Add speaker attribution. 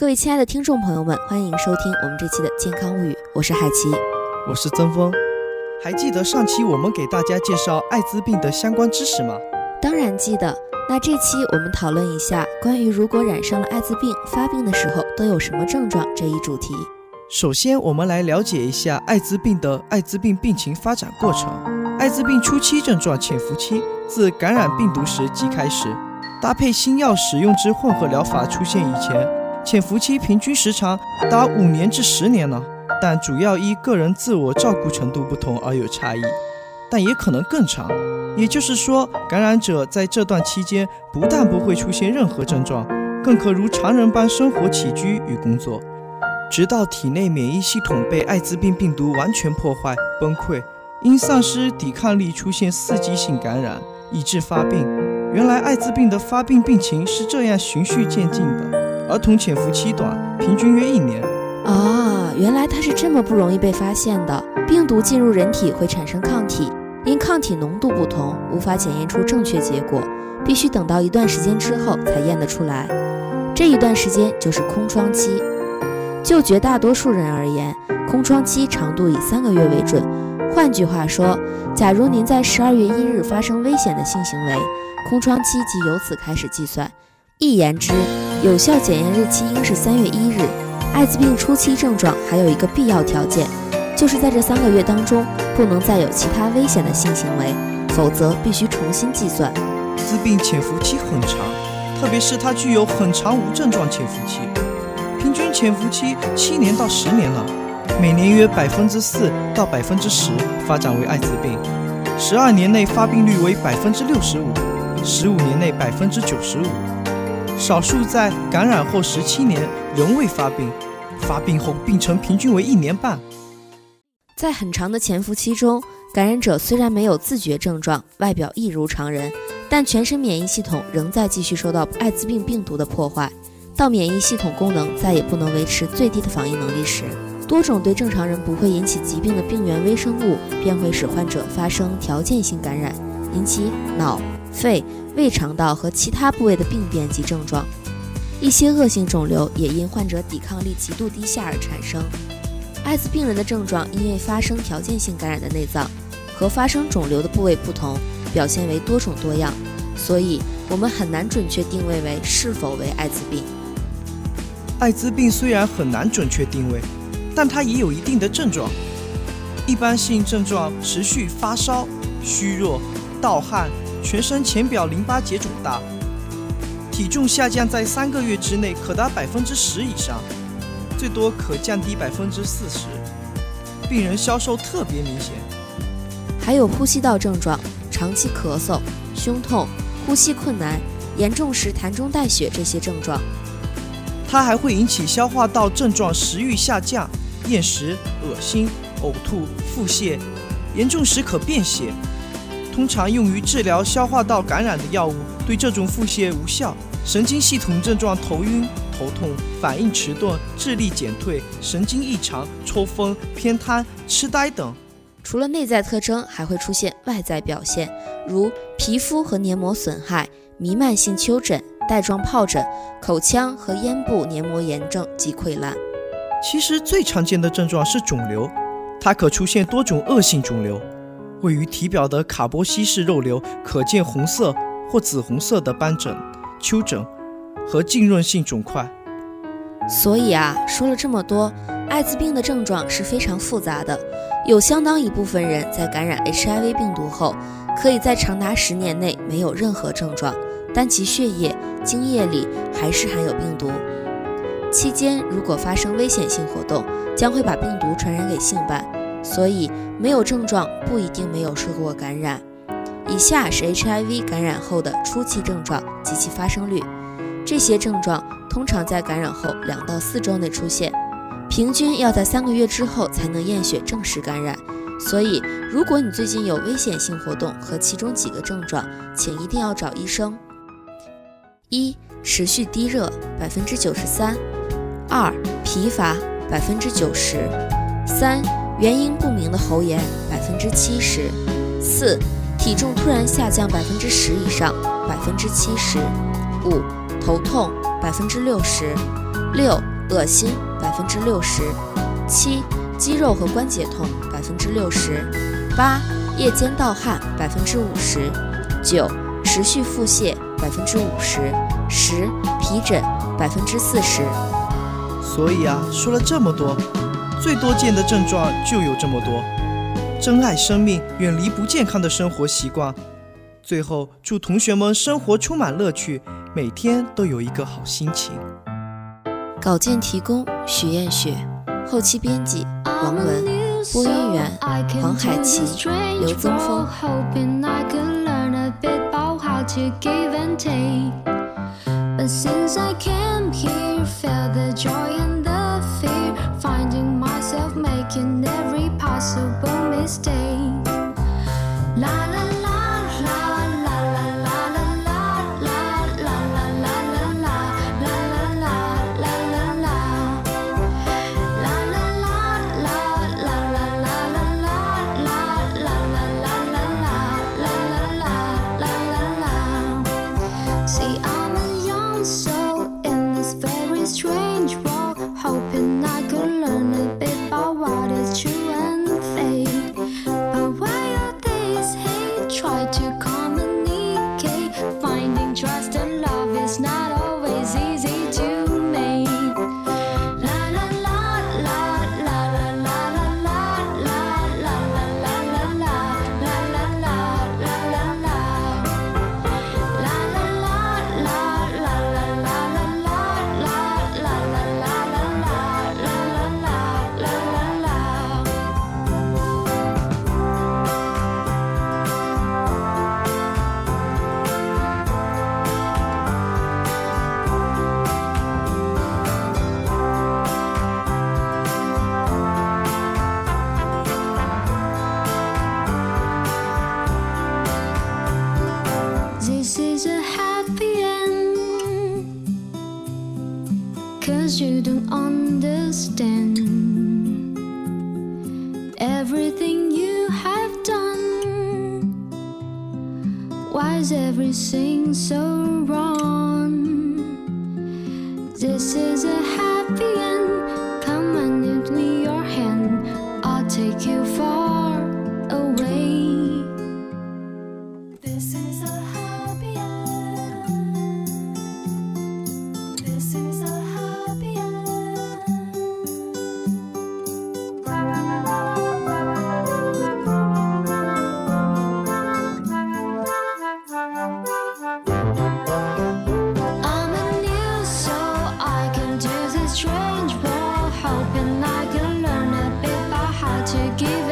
Speaker 1: 各位亲爱的听众朋友们，欢迎收听我们这期的健康物语，我是海奇，
Speaker 2: 我是曾峰。还记得上期我们给大家介绍艾滋病的相关知识吗？
Speaker 1: 当然记得。那这期我们讨论一下关于如果染上了艾滋病，发病的时候都有什么症状这一主题。
Speaker 2: 首先，我们来了解一下艾滋病的艾滋病病情发展过程。艾滋病初期症状潜伏期自感染病毒时即开始，搭配新药使用之混合疗法出现以前，潜伏期平均时长达五年至十年呢。但主要依个人自我照顾程度不同而有差异，但也可能更长。也就是说，感染者在这段期间不但不会出现任何症状，更可如常人般生活起居与工作。直到体内免疫系统被艾滋病病毒完全破坏崩溃，因丧失抵抗力出现刺激性感染，以致发病。原来艾滋病的发病病情是这样循序渐进的。儿童潜伏期短，平均约一年。
Speaker 1: 啊，原来它是这么不容易被发现的。病毒进入人体会产生抗体，因抗体浓度不同，无法检验出正确结果，必须等到一段时间之后才验得出来。这一段时间就是空窗期。就绝大多数人而言，空窗期长度以三个月为准。换句话说，假如您在十二月一日发生危险的性行为，空窗期即由此开始计算。一言之，有效检验日期应是三月一日。艾滋病初期症状还有一个必要条件，就是在这三个月当中不能再有其他危险的性行为，否则必须重新计算。
Speaker 2: 艾滋病潜伏期很长，特别是它具有很长无症状潜伏期。平均潜伏期七年到十年了，每年约百分之四到百分之十发展为艾滋病，十二年内发病率为百分之六十五，十五年内百分之九十五，少数在感染后十七年仍未发病，发病后病程平均为一年半。
Speaker 1: 在很长的潜伏期中，感染者虽然没有自觉症状，外表一如常人，但全身免疫系统仍在继续受到艾滋病病毒的破坏。到免疫系统功能再也不能维持最低的防御能力时，多种对正常人不会引起疾病的病原微生物便会使患者发生条件性感染，引起脑、肺、胃肠道和其他部位的病变及症状。一些恶性肿瘤也因患者抵抗力极度低下而产生。艾滋病人的症状因为发生条件性感染的内脏和发生肿瘤的部位不同，表现为多种多样，所以我们很难准确定位为是否为艾滋病。
Speaker 2: 艾滋病虽然很难准确定位，但它也有一定的症状。一般性症状持续发烧、虚弱、盗汗、全身浅表淋巴结肿大，体重下降在三个月之内可达百分之十以上，最多可降低百分之四十。病人消瘦特别明显，
Speaker 1: 还有呼吸道症状，长期咳嗽、胸痛、呼吸困难，严重时痰中带血这些症状。
Speaker 2: 它还会引起消化道症状，食欲下降、厌食、恶心、呕吐、腹泻，严重时可便血。通常用于治疗消化道感染的药物对这种腹泻无效。神经系统症状：头晕、头痛、反应迟钝、智力减退、神经异常、抽风、偏瘫、痴呆等。
Speaker 1: 除了内在特征，还会出现外在表现，如皮肤和黏膜损害、弥漫性丘疹。带状疱疹、口腔和咽部黏膜炎症及溃烂。
Speaker 2: 其实最常见的症状是肿瘤，它可出现多种恶性肿瘤。位于体表的卡波西氏肉瘤可见红色或紫红色的斑疹、丘疹和浸润性肿块。
Speaker 1: 所以啊，说了这么多，艾滋病的症状是非常复杂的。有相当一部分人在感染 HIV 病毒后，可以在长达十年内没有任何症状。但其血液、精液里还是含有病毒，期间如果发生危险性活动，将会把病毒传染给性伴。所以，没有症状不一定没有受过感染。以下是 HIV 感染后的初期症状及其发生率。这些症状通常在感染后两到四周内出现，平均要在三个月之后才能验血证实感染。所以，如果你最近有危险性活动和其中几个症状，请一定要找医生。一、持续低热百分之九十三；二、疲乏百分之九十；三、原因不明的喉炎百分之七十；四、体重突然下降百分之十以上百分之七十五；头痛百分之六十；
Speaker 3: 六、恶心百分之六十；七、肌肉和关节痛百分之六十；八、夜间盗汗百分之五十；九、持续腹泻百分之五十；十、皮疹百分之四十。
Speaker 2: 所以啊，说了这么多，最多见的症状就有这么多。珍爱生命，远离不健康的生活习惯。最后，祝同学们生活充满乐趣，每天都有一个好心情。
Speaker 3: 稿件提供：许艳雪，后期编辑：王文，播音员：黄海琪、刘增峰。Cause you don't understand everything you have done. Why is everything so wrong? This is a hoping I can learn a bit about how to give